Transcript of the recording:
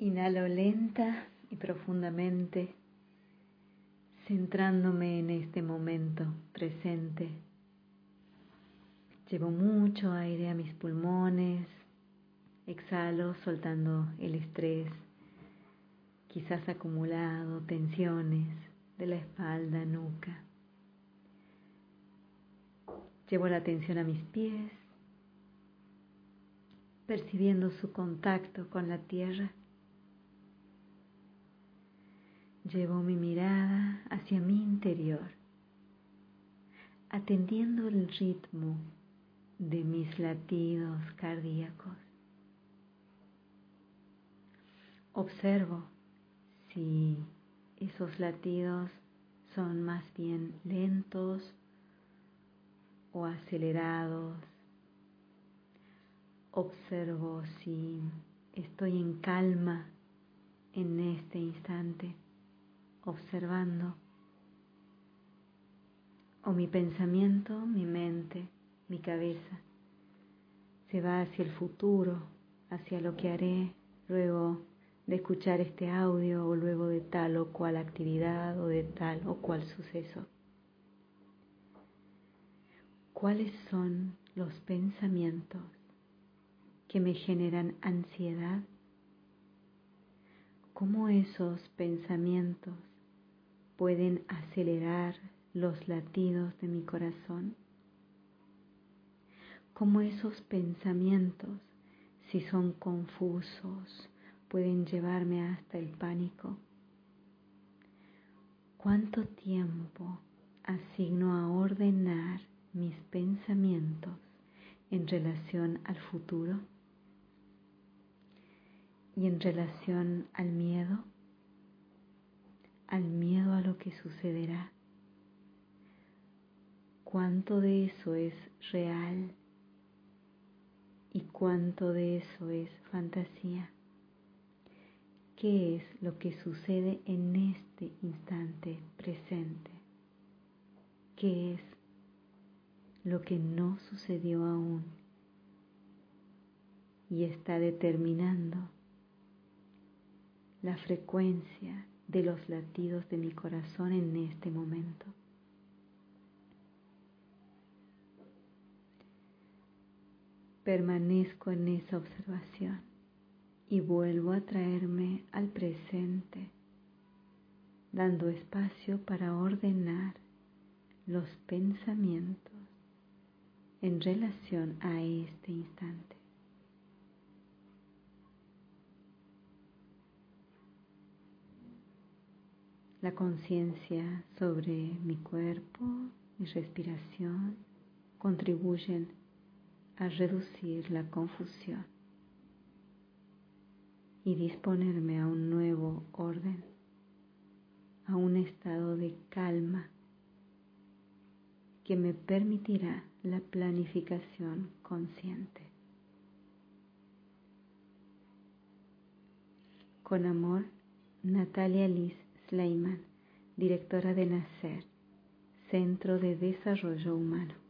Inhalo lenta y profundamente, centrándome en este momento presente. Llevo mucho aire a mis pulmones, exhalo soltando el estrés, quizás acumulado, tensiones de la espalda, nuca. Llevo la atención a mis pies, percibiendo su contacto con la tierra. Llevo mi mirada hacia mi interior, atendiendo el ritmo de mis latidos cardíacos. Observo si esos latidos son más bien lentos o acelerados. Observo si estoy en calma en este instante observando. O mi pensamiento, mi mente, mi cabeza se va hacia el futuro, hacia lo que haré luego de escuchar este audio o luego de tal o cual actividad o de tal o cual suceso. ¿Cuáles son los pensamientos que me generan ansiedad? ¿Cómo esos pensamientos pueden acelerar los latidos de mi corazón, como esos pensamientos, si son confusos, pueden llevarme hasta el pánico. ¿Cuánto tiempo asigno a ordenar mis pensamientos en relación al futuro y en relación al miedo? Sucederá. ¿Cuánto de eso es real y cuánto de eso es fantasía? ¿Qué es lo que sucede en este instante presente? ¿Qué es lo que no sucedió aún y está determinando la frecuencia de los latidos de mi corazón en este momento. Permanezco en esa observación y vuelvo a traerme al presente, dando espacio para ordenar los pensamientos en relación a este instante. La conciencia sobre mi cuerpo, mi respiración, contribuyen a reducir la confusión y disponerme a un nuevo orden, a un estado de calma que me permitirá la planificación consciente. Con amor, Natalia Liz Sleiman, directora de NACER, Centro de Desarrollo Humano.